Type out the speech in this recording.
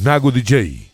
Nago DJ.